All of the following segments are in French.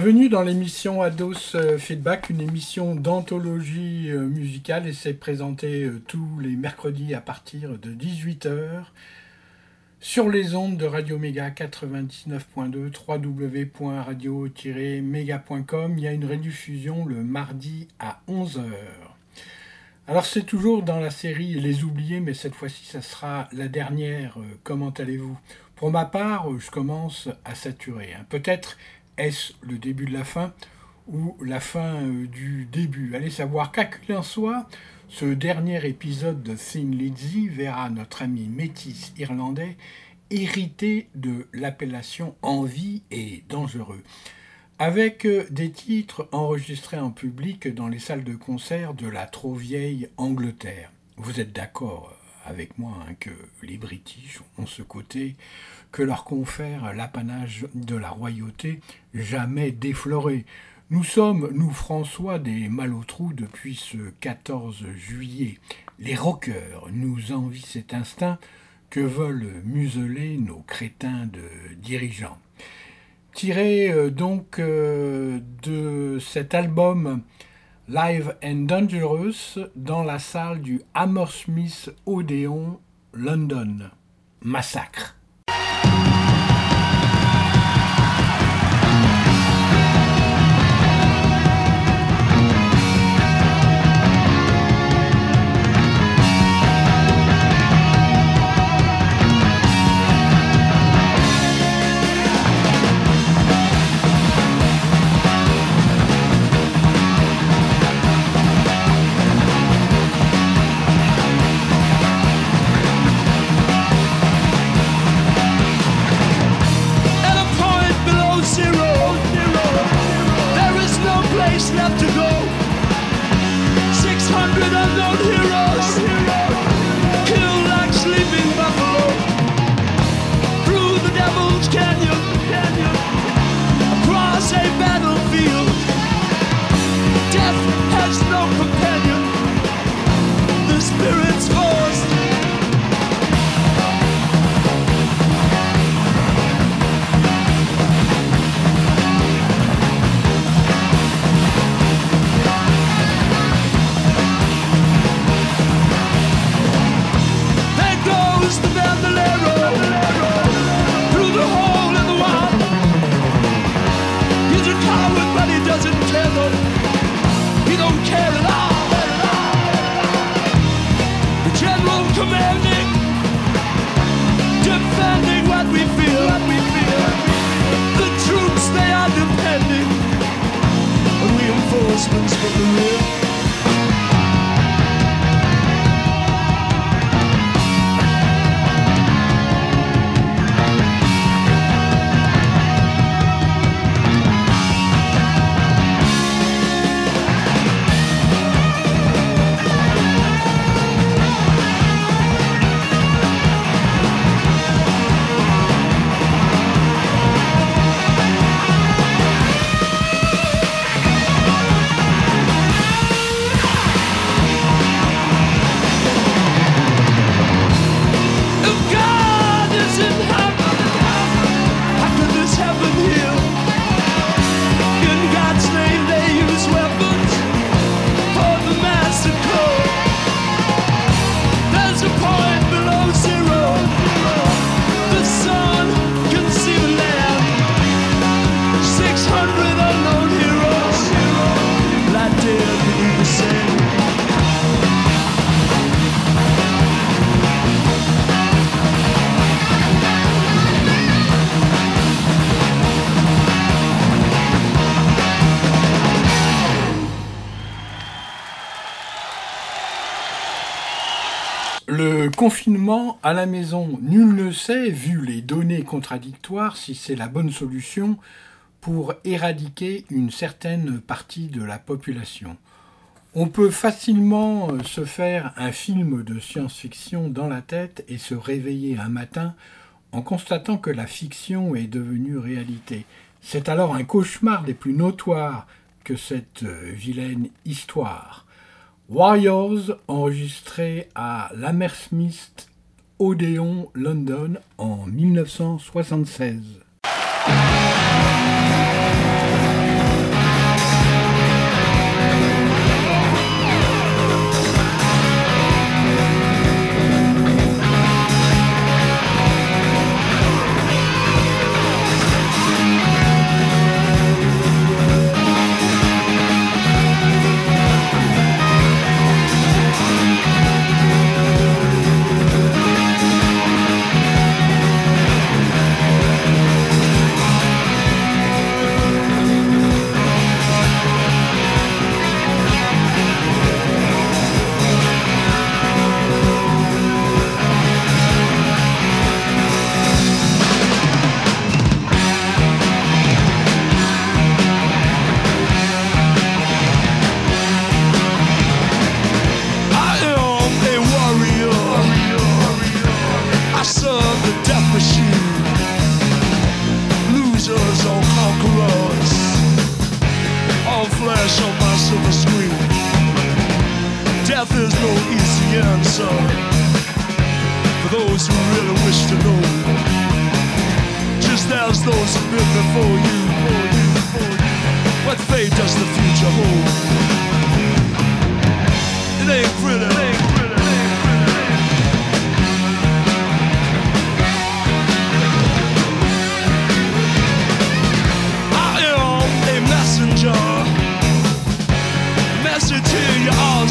Bienvenue dans l'émission Ados euh, Feedback, une émission d'anthologie euh, musicale et c'est présenté euh, tous les mercredis à partir de 18h sur les ondes de Radio Méga 99.2 www.radio-méga.com. Il y a une rediffusion le mardi à 11h. Alors c'est toujours dans la série Les Oubliés, mais cette fois-ci ça sera la dernière. Comment allez-vous? Pour ma part, je commence à saturer. Hein. Peut-être est-ce le début de la fin ou la fin euh, du début? Allez savoir qu'à en soit, ce dernier épisode de Thin Lizzy verra notre ami métis irlandais hérité de l'appellation Envie et Dangereux, avec euh, des titres enregistrés en public dans les salles de concert de la trop vieille Angleterre. Vous êtes d'accord avec moi hein, que les British ont ce côté que leur confère l'apanage de la royauté jamais défloré. Nous sommes, nous François, des malotrous depuis ce 14 juillet. Les rockers nous envient cet instinct que veulent museler nos crétins de dirigeants. Tiré euh, donc euh, de cet album Live and Dangerous dans la salle du Hammersmith Odeon, London. Massacre. husbands for the real. Confinement à la maison, nul ne sait, vu les données contradictoires, si c'est la bonne solution pour éradiquer une certaine partie de la population. On peut facilement euh, se faire un film de science-fiction dans la tête et se réveiller un matin en constatant que la fiction est devenue réalité. C'est alors un cauchemar des plus notoires que cette euh, vilaine histoire. Warriors, enregistré à l'Hammersmith Odeon London en 1976. 是去与傲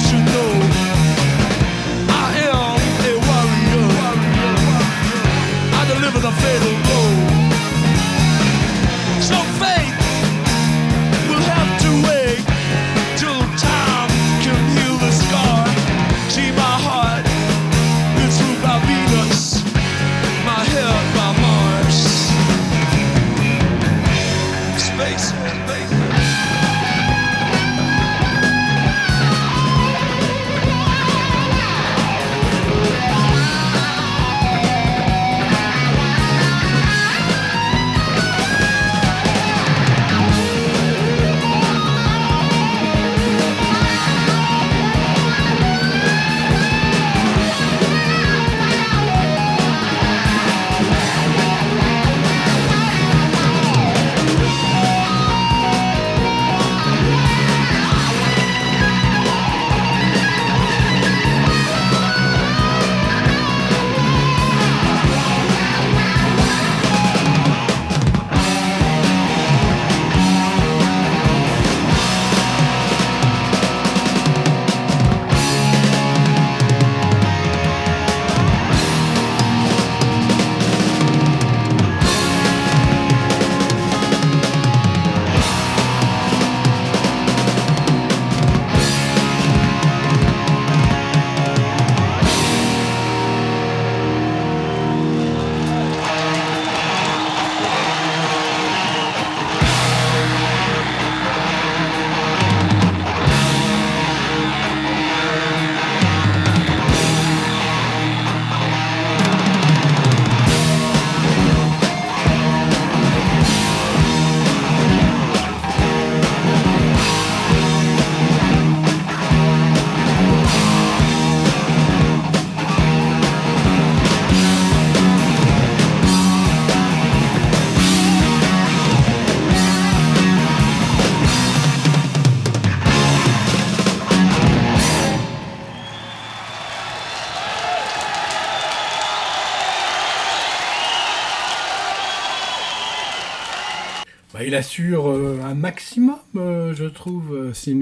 assure euh, un maximum, euh, je trouve, euh, Sin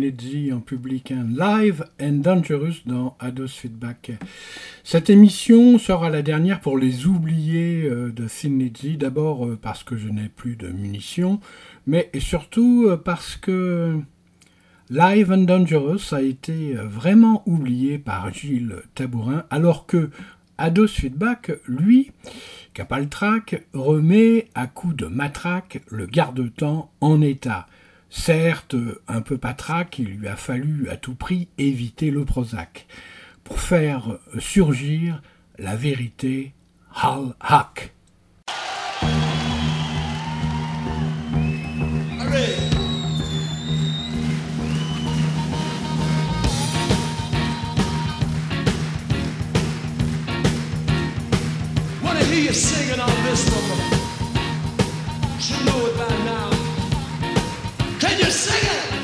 en public, un live and dangerous dans Ados Feedback. Cette émission sera la dernière pour les oubliés de Sin d'abord parce que je n'ai plus de munitions, mais surtout parce que Live and Dangerous a été vraiment oublié par Gilles Tabourin, alors que Ados Feedback, lui, Capaltrac, remet à coups de matraque le garde-temps en état. Certes, un peu patraque, il lui a fallu à tout prix éviter le Prozac pour faire surgir la vérité Hal Hack. Hear you singing on this one. You know it by now. Can you sing it?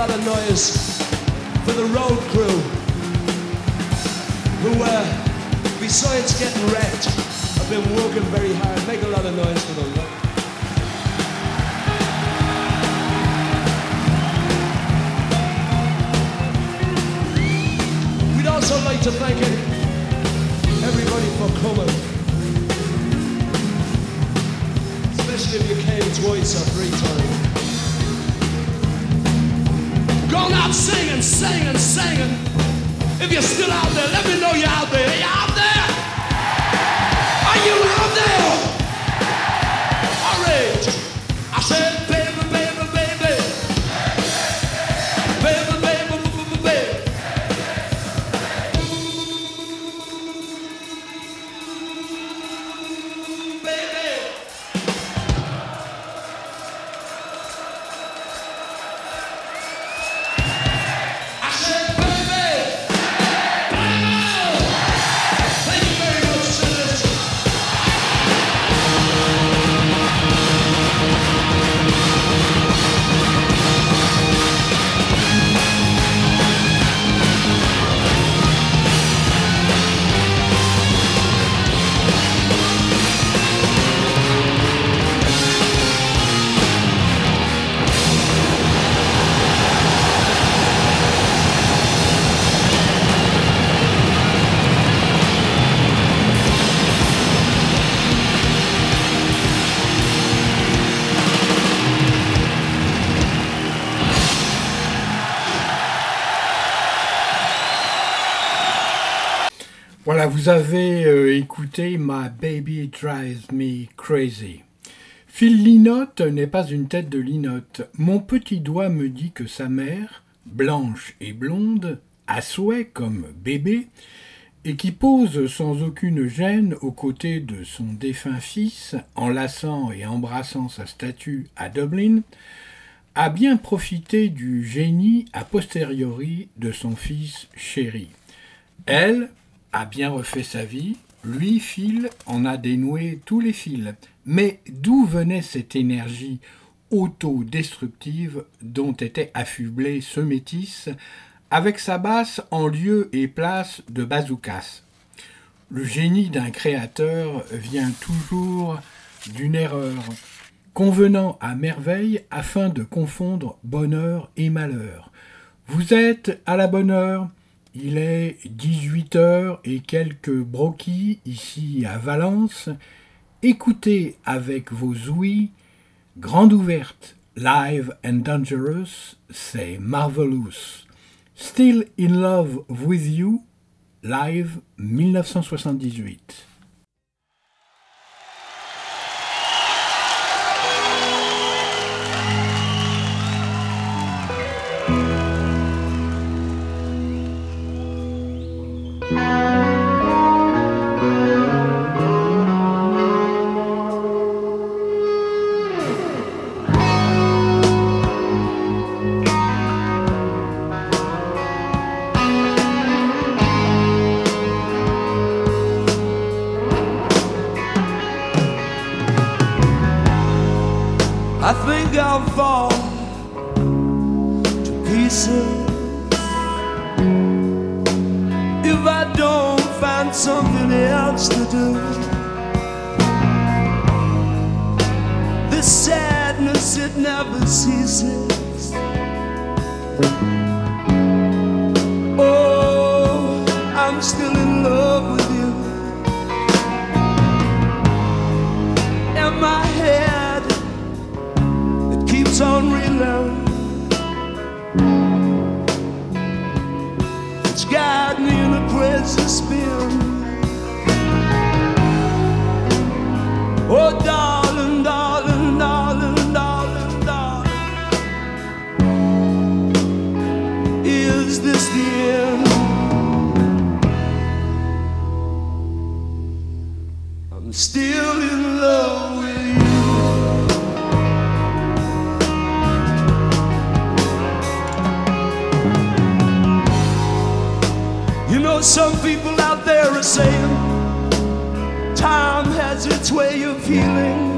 Lot of noise for the road crew who, uh, besides getting wrecked, have been working very hard. Make a lot of noise for them. Look. We'd also like to thank everybody for coming. Especially if you came twice or three times. Going out singing, singing, singing. If you're still out there, let me know you're out there. Are out vous avez euh, écouté My Baby Drives Me Crazy. Phil Linotte n'est pas une tête de linotte. Mon petit doigt me dit que sa mère, blanche et blonde, à souhait comme bébé, et qui pose sans aucune gêne aux côtés de son défunt fils, enlaçant et embrassant sa statue à Dublin, a bien profité du génie a posteriori de son fils chéri. Elle a bien refait sa vie, lui, Phil, en a dénoué tous les fils. Mais d'où venait cette énergie autodestructive dont était affublé ce métis, avec sa basse en lieu et place de bazookas? Le génie d'un créateur vient toujours d'une erreur, convenant à merveille afin de confondre bonheur et malheur. Vous êtes à la bonne heure, il est 18 heures et quelques broquis ici à Valence. Écoutez avec vos ouïes, grande ouverte, live and dangerous, c'est Marvelous. Still in love with you, live 1978. It's me in a crazy spin. Oh, darling, some people out there are saying time has its way of healing.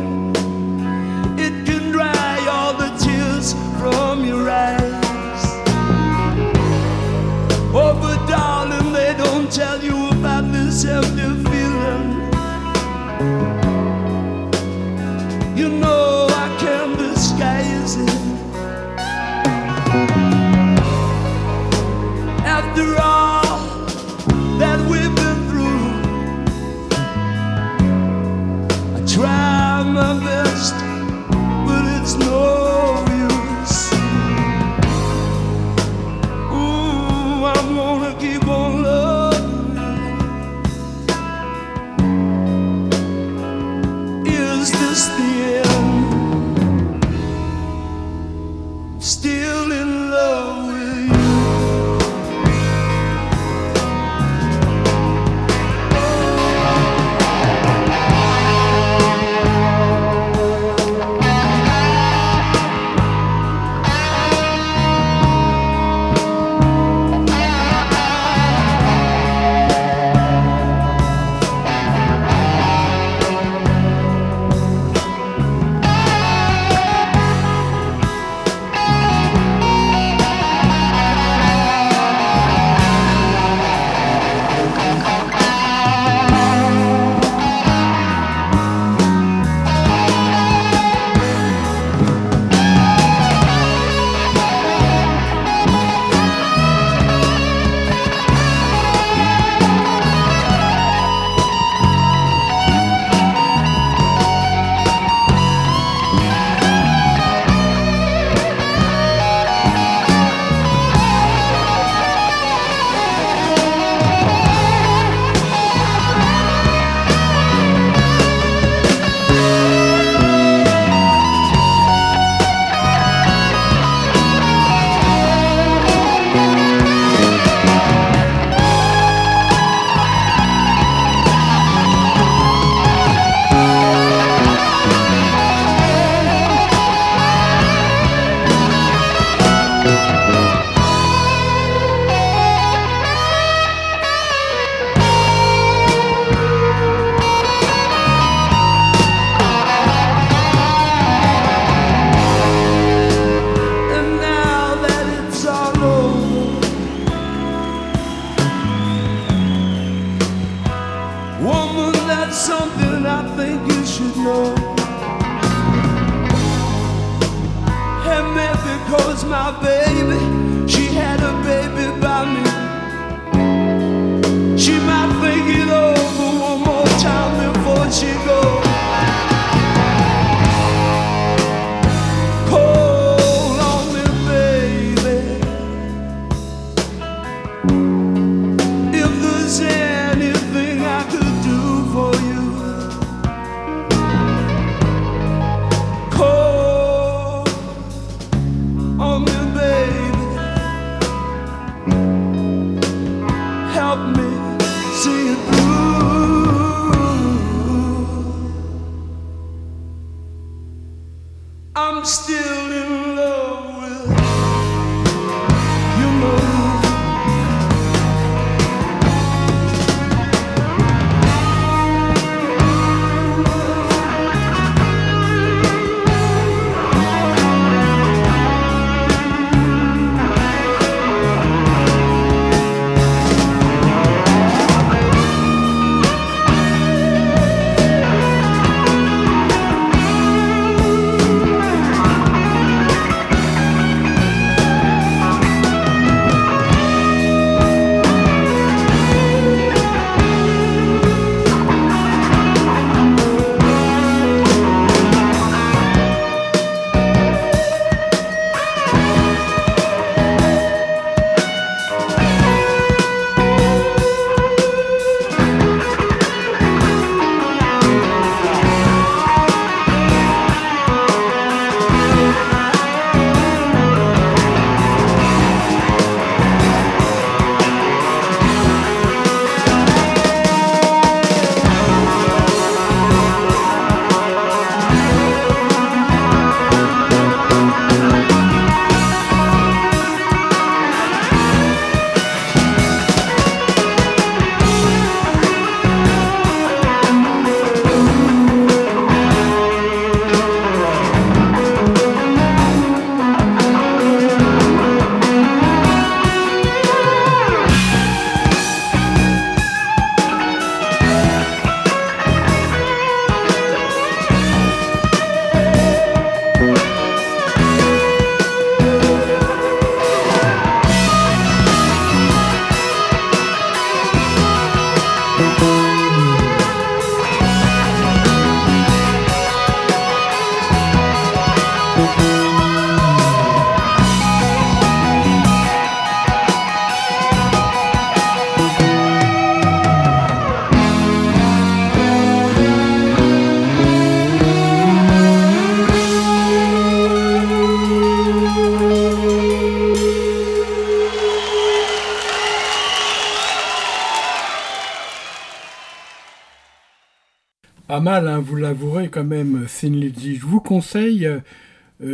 Mal, hein, vous l'avouerez quand même, Thin Lizzy. Je vous conseille euh,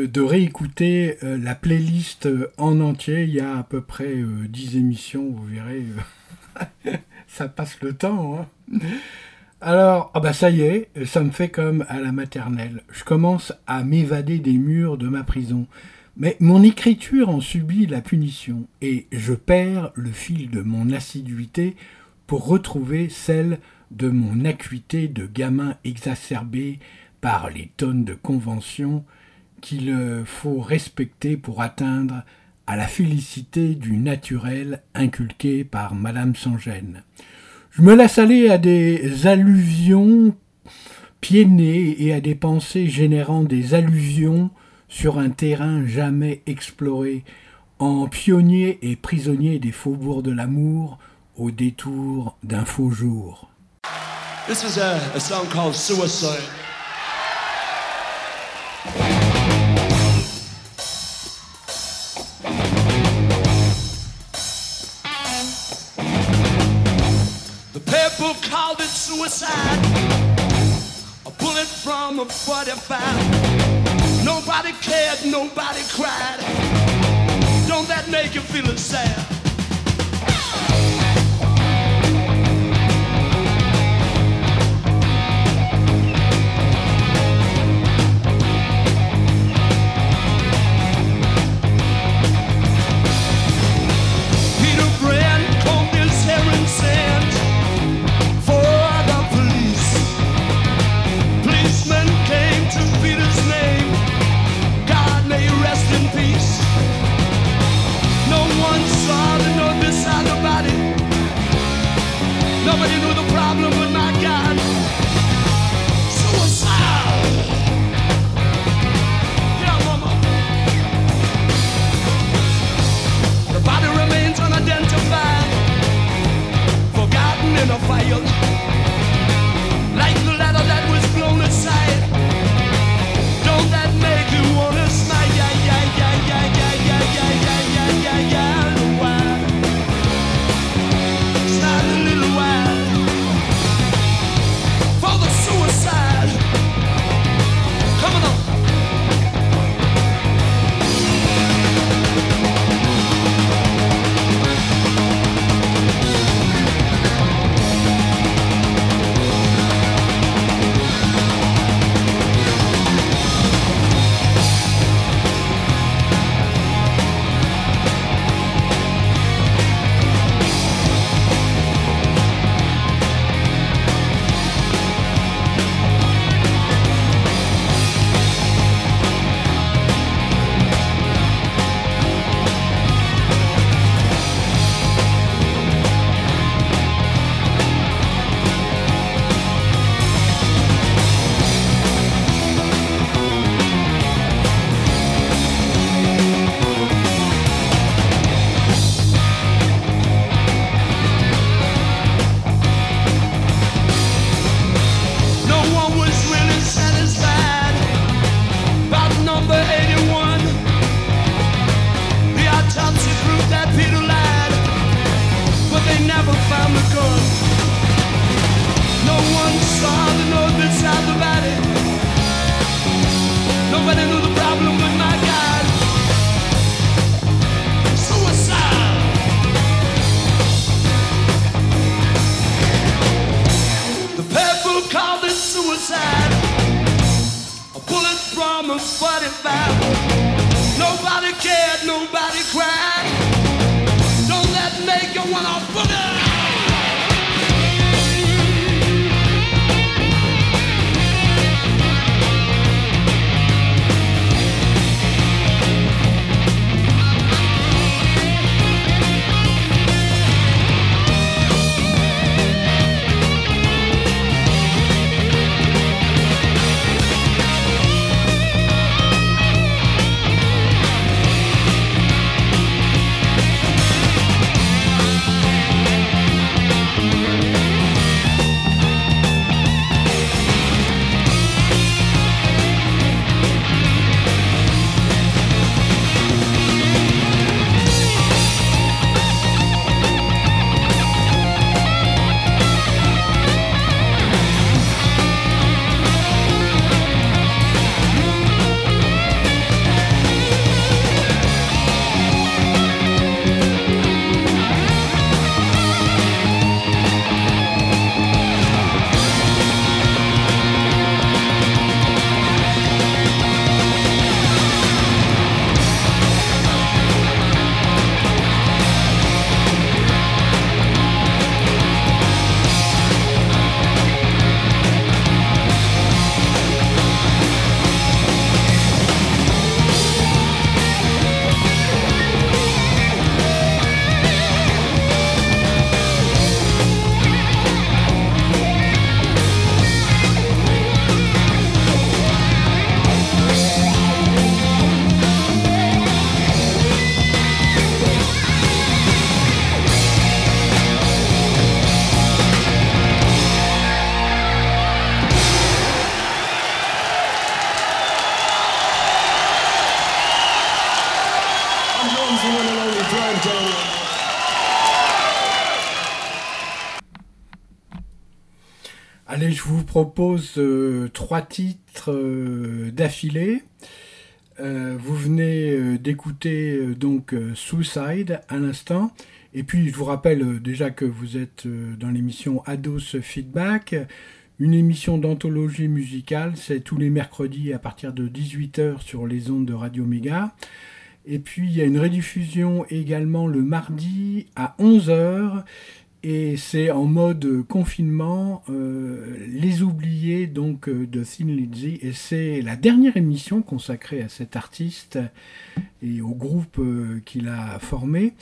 de réécouter euh, la playlist euh, en entier. Il y a à peu près euh, 10 émissions, vous verrez. euh, ça passe le temps. hein. Alors, ah bah ça y est, ça me fait comme à la maternelle. Je commence à m'évader des murs de ma prison. Mais mon écriture en subit la punition et je perds le fil de mon assiduité pour retrouver celle de mon acuité de gamin exacerbé par les tonnes de conventions qu'il faut respecter pour atteindre à la félicité du naturel inculqué par Madame Sans-Gêne. Je me laisse aller à des allusions nez et à des pensées générant des allusions sur un terrain jamais exploré, en pionnier et prisonnier des faubourgs de l'amour au détour d'un faux jour. This is a, a song called Suicide. The people called it suicide. A bullet from a 45. Nobody cared, nobody cried. Don't that make you feel sad? Nobody knew the problem would not about propose euh, trois titres euh, d'affilée. Euh, vous venez d'écouter donc Suicide à l'instant. Et puis je vous rappelle déjà que vous êtes dans l'émission Ados Feedback, une émission d'anthologie musicale. C'est tous les mercredis à partir de 18h sur les ondes de Radio Méga. Et puis il y a une rediffusion également le mardi à 11h et c'est en mode confinement, euh, Les Oubliés donc euh, de Thin Lizzy, et c'est la dernière émission consacrée à cet artiste et au groupe euh, qu'il a formé,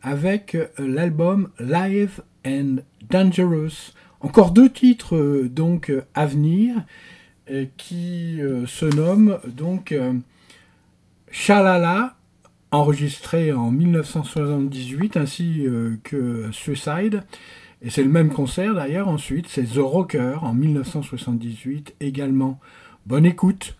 avec l'album Live and Dangerous. Encore deux titres donc à venir, qui se nomment donc Shalala enregistré en 1978 ainsi euh, que Suicide. Et c'est le même concert d'ailleurs ensuite, c'est The Rocker en 1978 également. Bonne écoute.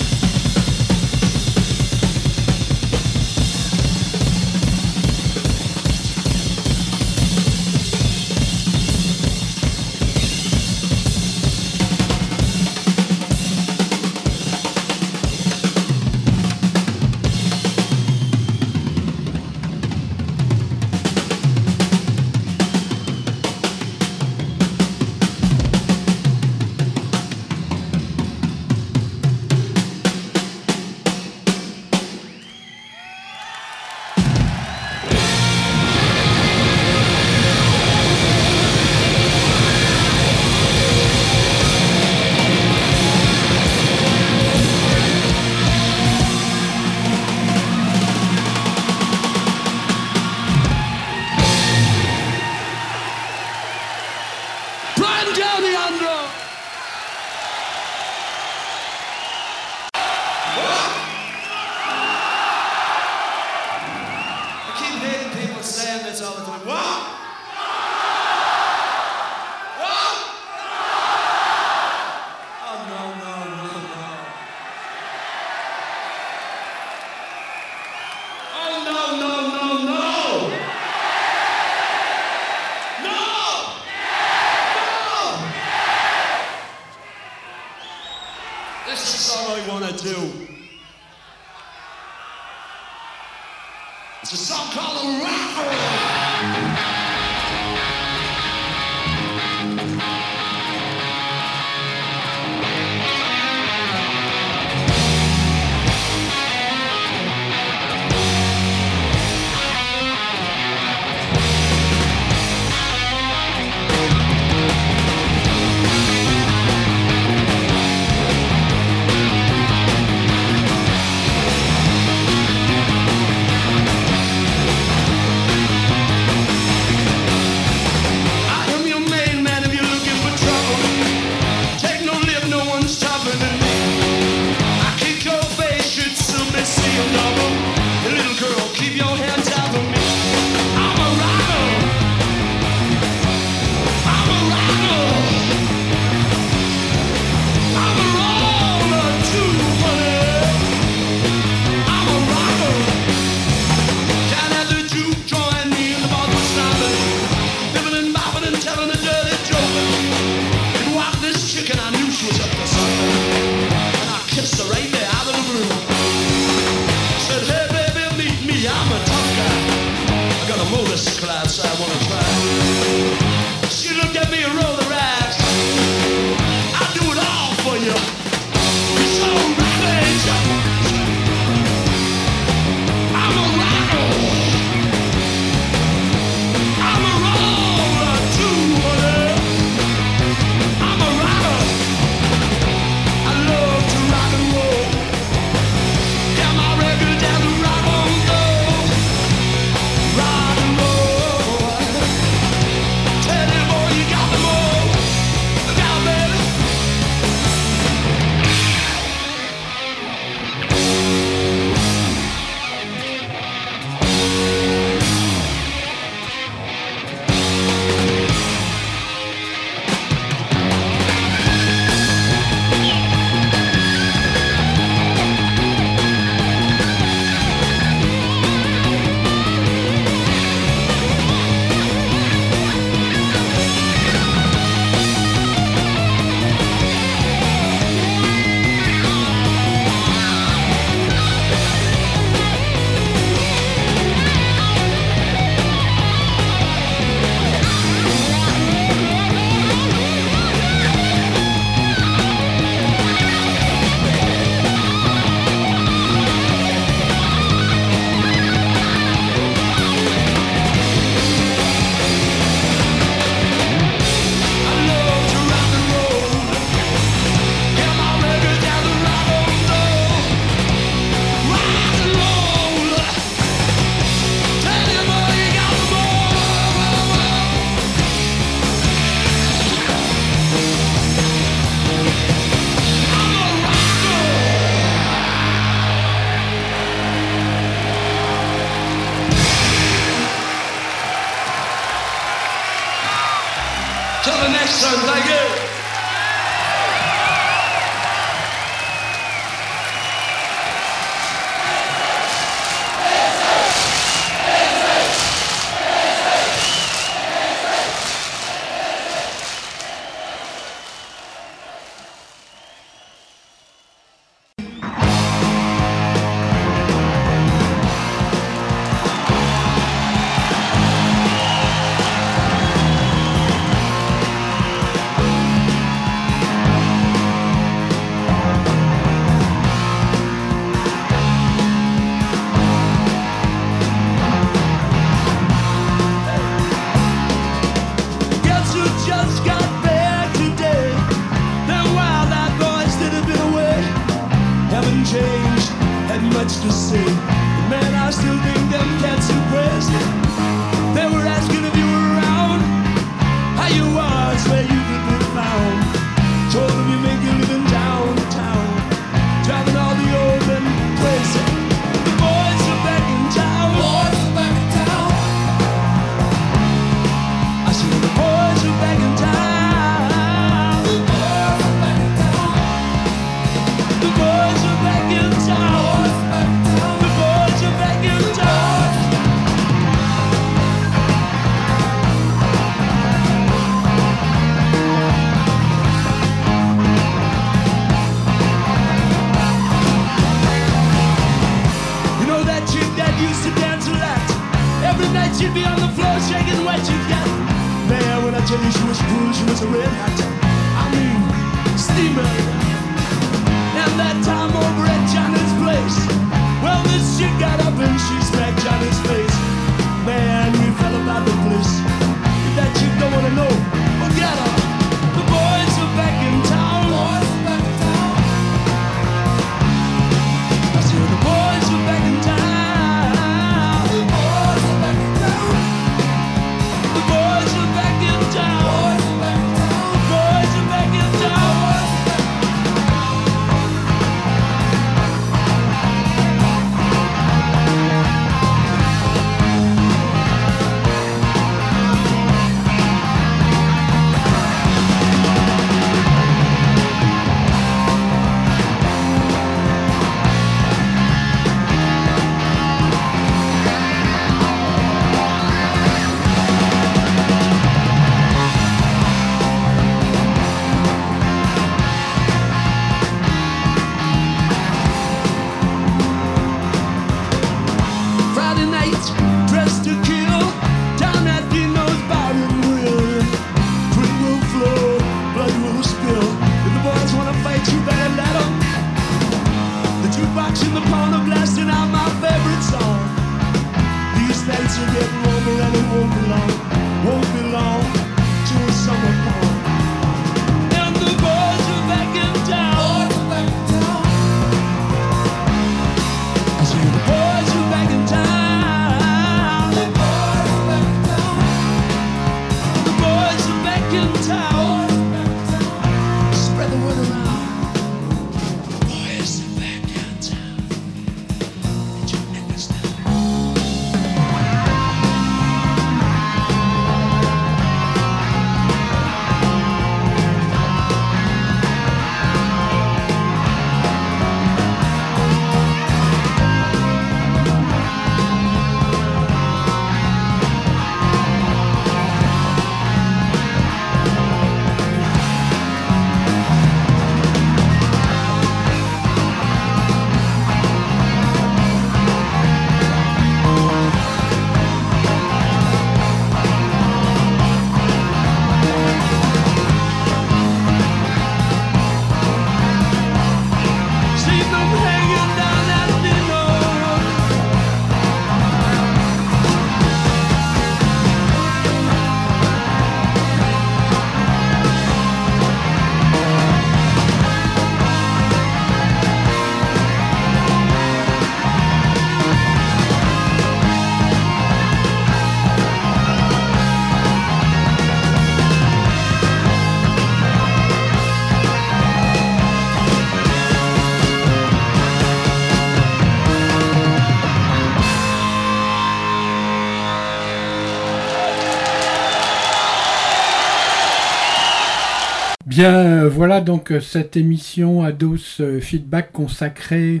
Bien, euh, voilà donc euh, cette émission Ados euh, Feedback consacrée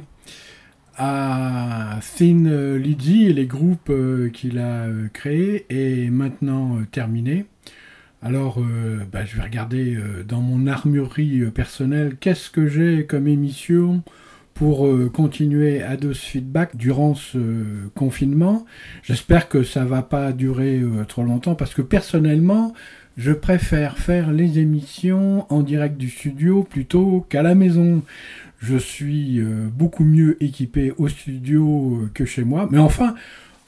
à Thin Lizzy et les groupes qu'il a créés est maintenant terminée. Alors, bah, je vais regarder dans mon armurerie personnelle qu'est-ce que j'ai comme émission pour continuer Ados Feedback durant ce confinement. J'espère que ça va pas durer trop longtemps parce que personnellement, je préfère faire les émissions en direct du studio plutôt qu'à la maison. Je suis euh, beaucoup mieux équipé au studio euh, que chez moi. Mais enfin,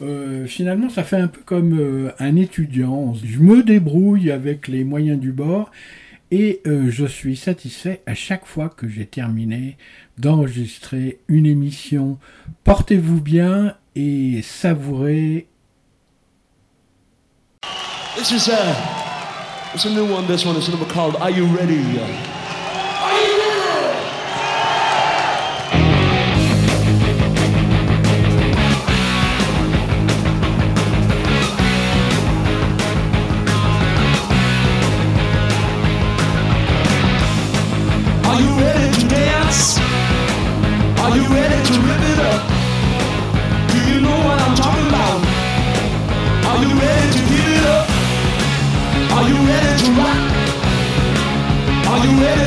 euh, finalement, ça fait un peu comme un étudiant. Je me débrouille avec les moyens du bord et je suis satisfait à chaque fois que j'ai terminé d'enregistrer une émission. Portez-vous bien et savourez it's a new one. This one is a number called "Are You Ready?"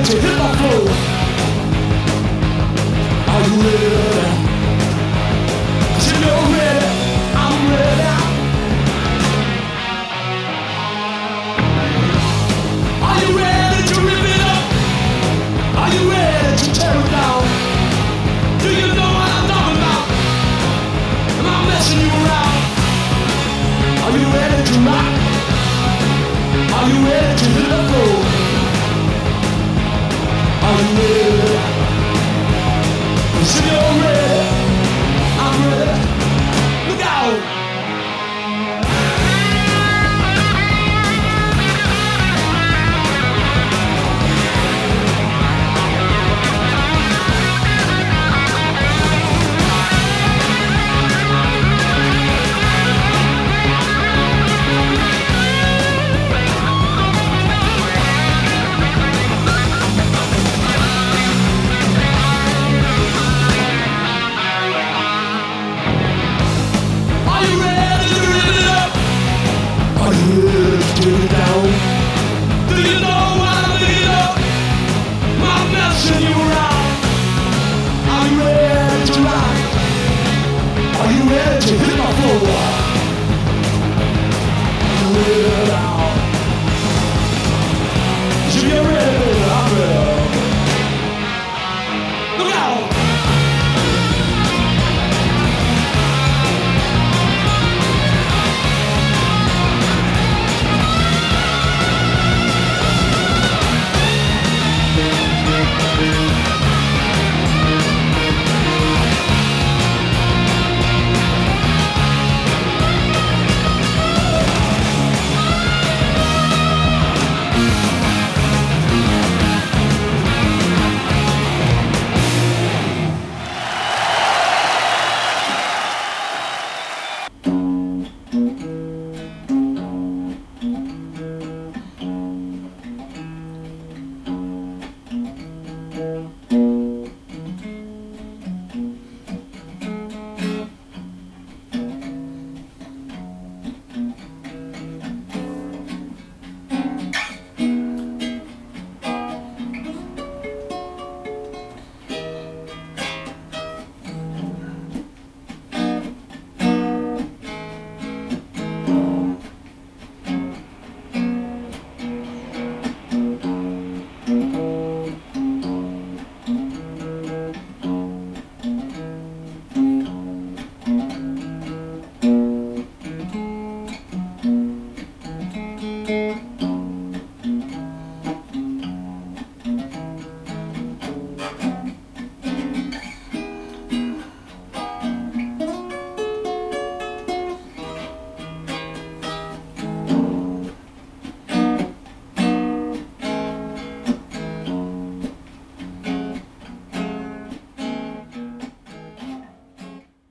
to hit my flow. Are you ready? Cause you're ready, I'm ready. Are you ready to rip it up? Are you ready to tear it down? Do you know what I'm talking about? Am I messing you around? Are you ready to rock? Are you ready to hit the floor? I knew. Should you